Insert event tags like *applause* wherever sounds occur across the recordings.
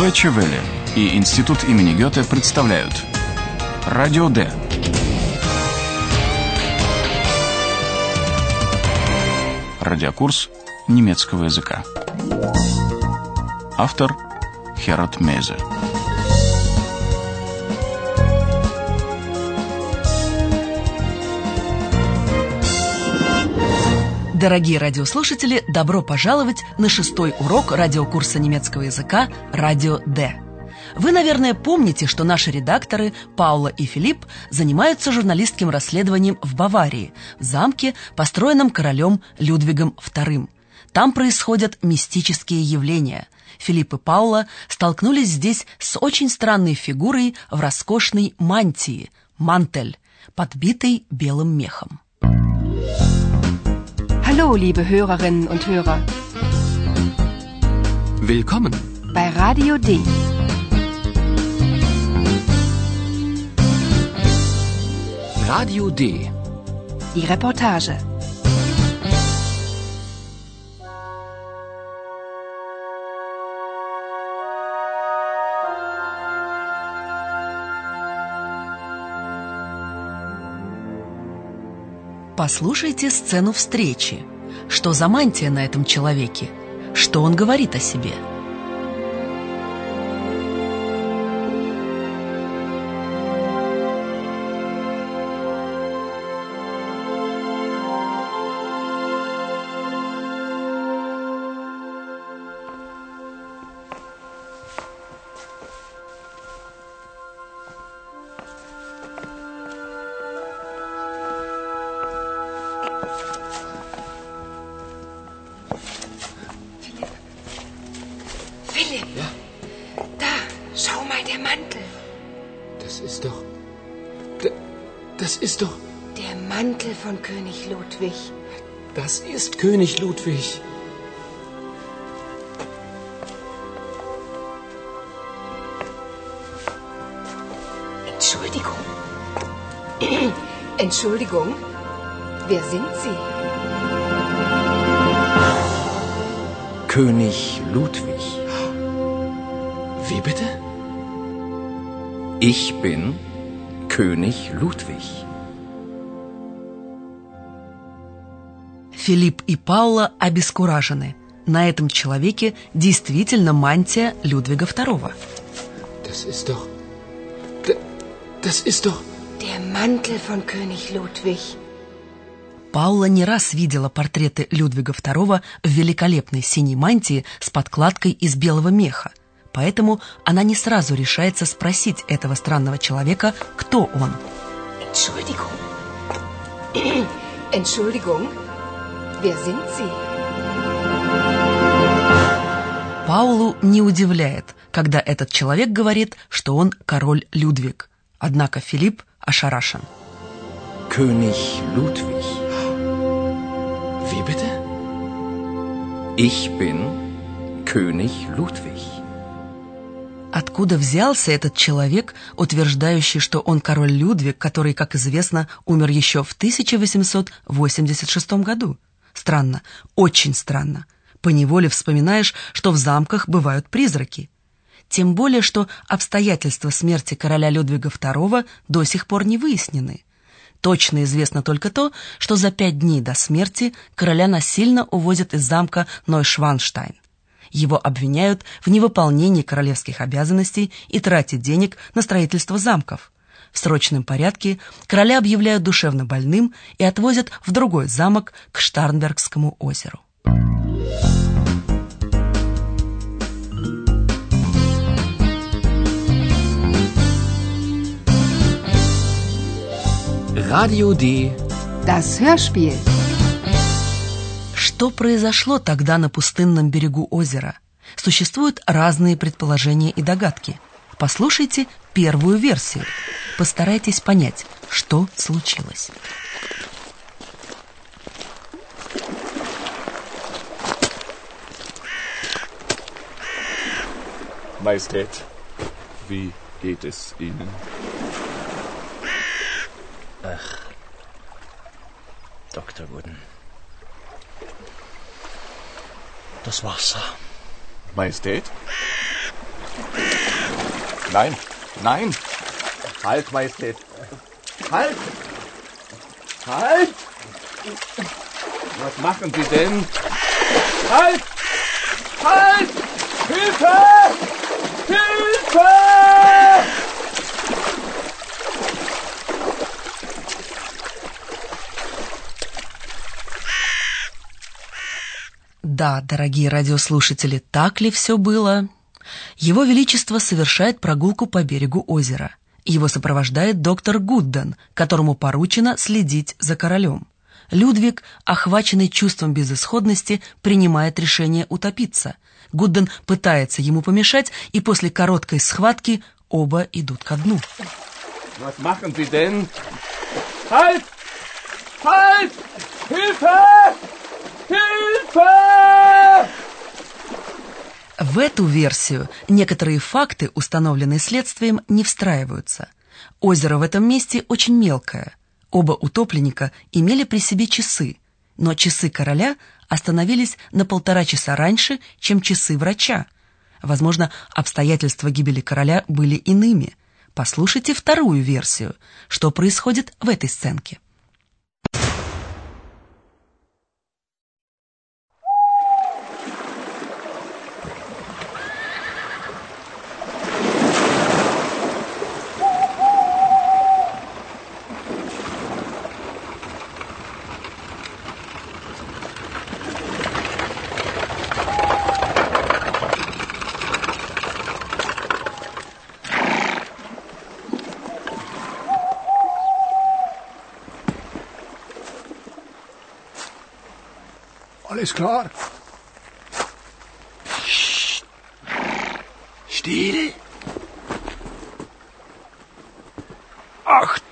Deutsche Welle и Институт имени Гёте представляют Радио Д. Радиокурс немецкого языка. Автор Херат Мейзе. Дорогие радиослушатели, добро пожаловать на шестой урок радиокурса немецкого языка «Радио Д». Вы, наверное, помните, что наши редакторы Паула и Филипп занимаются журналистским расследованием в Баварии, в замке, построенном королем Людвигом II. Там происходят мистические явления. Филипп и Паула столкнулись здесь с очень странной фигурой в роскошной мантии – мантель, подбитой белым мехом. Hallo, liebe Hörerinnen und Hörer. Willkommen. Bei Radio D. Radio D. Die Reportage. Послушайте сцену встречи. Что за мантия на этом человеке? Что он говорит о себе? Philipp. Ja? Da, schau mal, der Mantel. Das ist doch. Da- Das ist doch. Der Mantel von König Ludwig. Das ist König Ludwig. Entschuldigung. *clears throat* Entschuldigung. Wer sind Sie? König Ludwig. Wie bitte? Ich bin König Ludwig. Филипп и Паула обескуражены. На этом человеке действительно мантия Людвига II. Das ist doch. Da- Das ist doch. Der Mantel von König Ludwig. Паула не раз видела портреты Людвига II в великолепной синей мантии с подкладкой из белого меха. Поэтому она не сразу решается спросить этого странного человека, кто он. Entschuldigung. Entschuldigung. Wer sind Sie? Паулу не удивляет, когда этот человек говорит, что он король Людвиг. Однако Филипп ошарашен. König Ludwig. Wie bitte? Ich bin König Ludwig. Откуда взялся этот человек, утверждающий, что он король Людвиг, который, как известно, умер еще в 1886 году? Странно, очень странно. Поневоле вспоминаешь, что в замках бывают призраки. Тем более, что обстоятельства смерти короля Людвига II до сих пор не выяснены. Точно известно только то, что за пять дней до смерти короля насильно увозят из замка Нойшванштайн. Его обвиняют в невыполнении королевских обязанностей и трате денег на строительство замков. В срочном порядке короля объявляют душевно больным и отвозят в другой замок к Штарнбергскому озеру. Radio D. Das Hörspiel. Что произошло тогда на пустынном берегу озера? Существуют разные предположения и догадки. Послушайте первую версию. Постарайтесь понять, что случилось. Majestät, wie geht es Ihnen? Dr. Wooden. Das Wasser. Majestät? Nein, nein. Halt, Majestät. Halt! Halt! Was machen Sie denn? Halt! Halt! Hilfe! Hilfe! Да, дорогие радиослушатели, так ли все было? Его Величество совершает прогулку по берегу озера. Его сопровождает доктор Гудден, которому поручено следить за королем. Людвиг, охваченный чувством безысходности, принимает решение утопиться. Гудден пытается ему помешать, и после короткой схватки оба идут ко дну. Halt! Halt! Hilfe! Hilfe! В эту версию некоторые факты, установленные следствием, не встраиваются. Озеро в этом месте очень мелкое. Оба утопленника имели при себе часы, но часы короля остановились на полтора часа раньше, чем часы врача. Возможно, обстоятельства гибели короля были иными. Послушайте вторую версию, что происходит в этой сценке. Alles klar. Psst. Stille. Acht.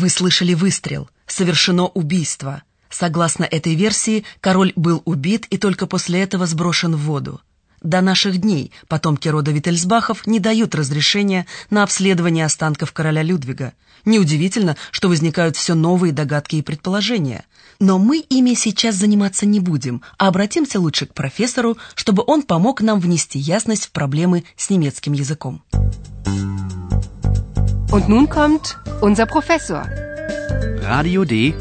Вы слышали выстрел. Совершено убийство. Согласно этой версии, король был убит и только после этого сброшен в воду. До наших дней потомки рода Виттельсбахов не дают разрешения на обследование останков короля Людвига. Неудивительно, что возникают все новые догадки и предположения. Но мы ими сейчас заниматься не будем, а обратимся лучше к профессору, чтобы он помог нам внести ясность в проблемы с немецким языком. Und nun kommt unser Professor. Radio D.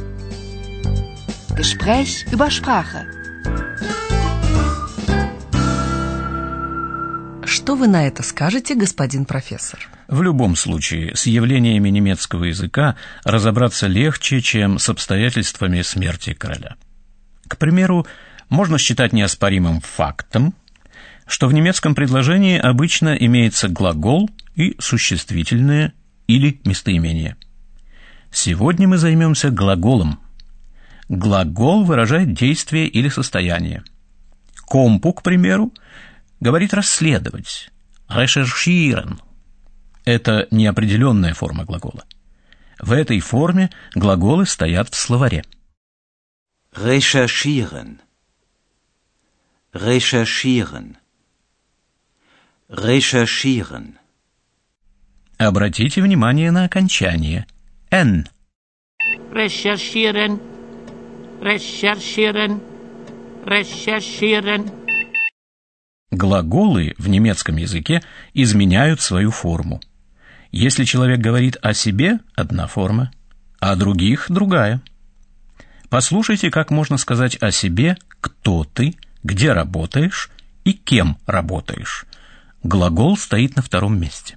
Gespräch über Sprache. Что вы на это скажете, господин профессор? В любом случае, с явлениями немецкого языка разобраться легче, чем с обстоятельствами смерти короля. К примеру, можно считать неоспоримым фактом, что в немецком предложении обычно имеется глагол и существительное или местоимение. Сегодня мы займемся глаголом. Глагол выражает действие или состояние. Компу, к примеру, говорит расследовать, recherchieren. Это неопределенная форма глагола. В этой форме глаголы стоят в словаре. Recherchieren. Recherchieren. Recherchieren. Обратите внимание на окончание «n». recherchieren, recherchieren, recherchieren. Глаголы в немецком языке изменяют свою форму. Если человек говорит о себе – одна форма, а о других – другая. Послушайте, как можно сказать о себе «кто ты», «где работаешь» и «кем работаешь». Глагол стоит на втором месте.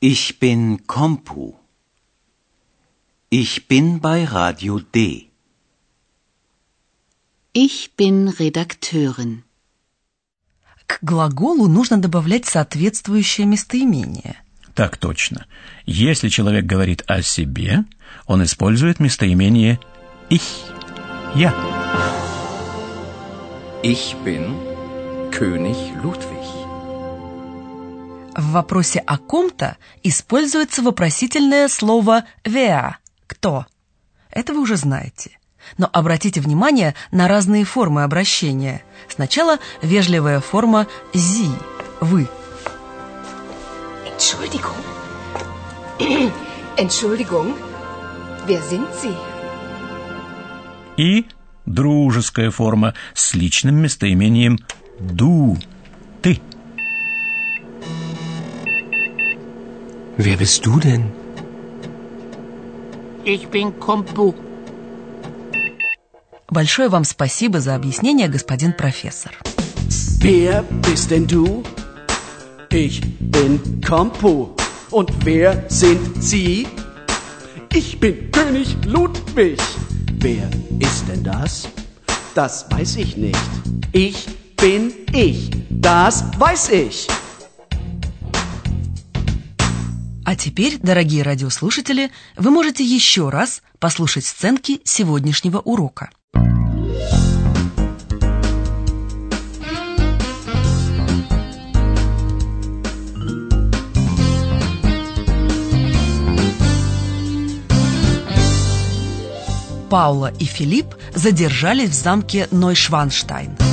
Ich bin Kompu. Ich bin bei Radio D. Ich bin Redakteurin. К глаголу нужно добавлять соответствующее местоимение. Так точно. Если человек говорит о себе, он использует местоимение «ich» – «я». Ich bin König Ludwig. В вопросе о ком-то используется вопросительное слово «wer» – «кто». Это вы уже знаете. Но обратите внимание на разные формы обращения. Сначала вежливая форма «зи» – «вы». Entschuldigung. Entschuldigung. Wer sind Sie? И дружеская форма с личным местоимением «ду» – «ты». Wer bist du denn? Ich bin Kompu. Большое вам спасибо за объяснение, господин профессор. Wer bist denn du? Ich bin Kompu. Und wer sind Sie? Ich bin König Ludwig. Wer ist denn das? Das weiß ich nicht. Ich bin ich. Das weiß ich. А теперь, дорогие радиослушатели, вы можете еще раз послушать сценки сегодняшнего урока. Паула и Филипп задержались в замке Нойшванштайн.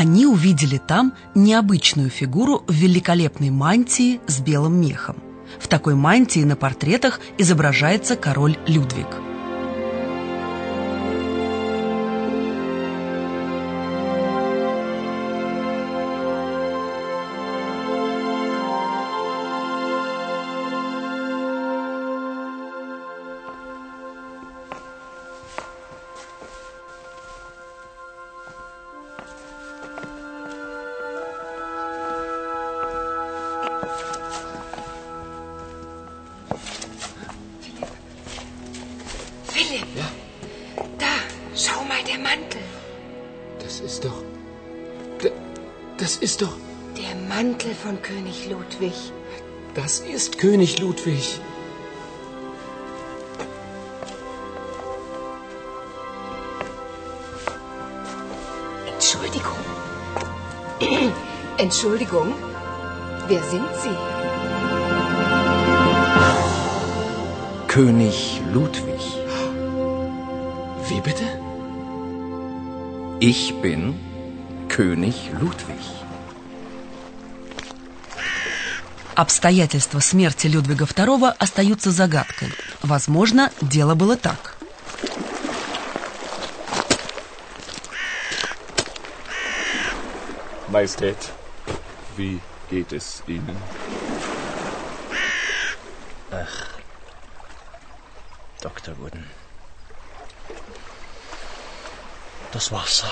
Они увидели там необычную фигуру в великолепной мантии с белым мехом. В такой мантии на портретах изображается король Людвиг – Philipp. Ja? Da, schau mal, der Mantel. Das ist doch. Das ist doch. Der Mantel von König Ludwig. Das ist König Ludwig. Entschuldigung. *clears throat* Entschuldigung. Wer sind Sie? König Ludwig. Wie bitte? Ich bin König Ludwig. Обстоятельства смерти Людвига II остаются загадкой. Возможно, дело было так. Majestät, wie geht es Ihnen? Dr. Wooden. Das Wasser.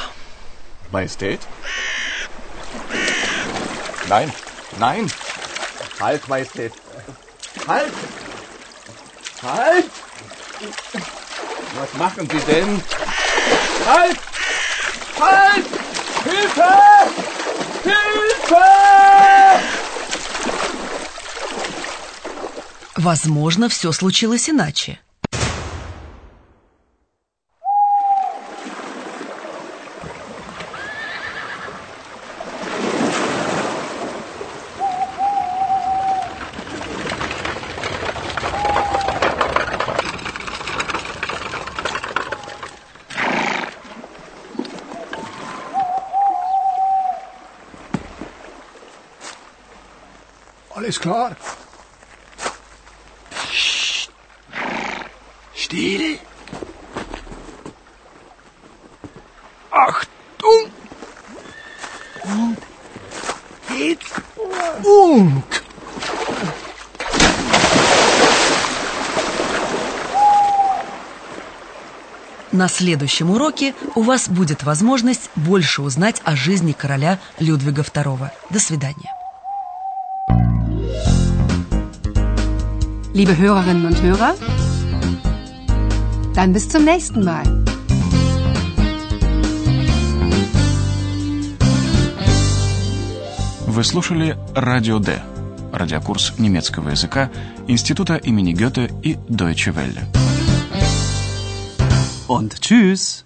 Majestät? Nein, nein! Halt, Majestät! Halt! Halt! Was machen Sie denn? Halt! Halt! Hilfe! Hilfe! Возможно, все случилось иначе. Alles klar? Psst. Still. Achtung! Und jetzt Funk! На следующем уроке у вас будет возможность больше узнать о жизни короля Людвига II. До свидания. Liebe Hörerinnen und Hörer, dann bis zum nächsten Mal. Вы слушали «Радио Д» – радиокурс немецкого языка Института имени Гёте и Deutsche Welle. Und tschüss.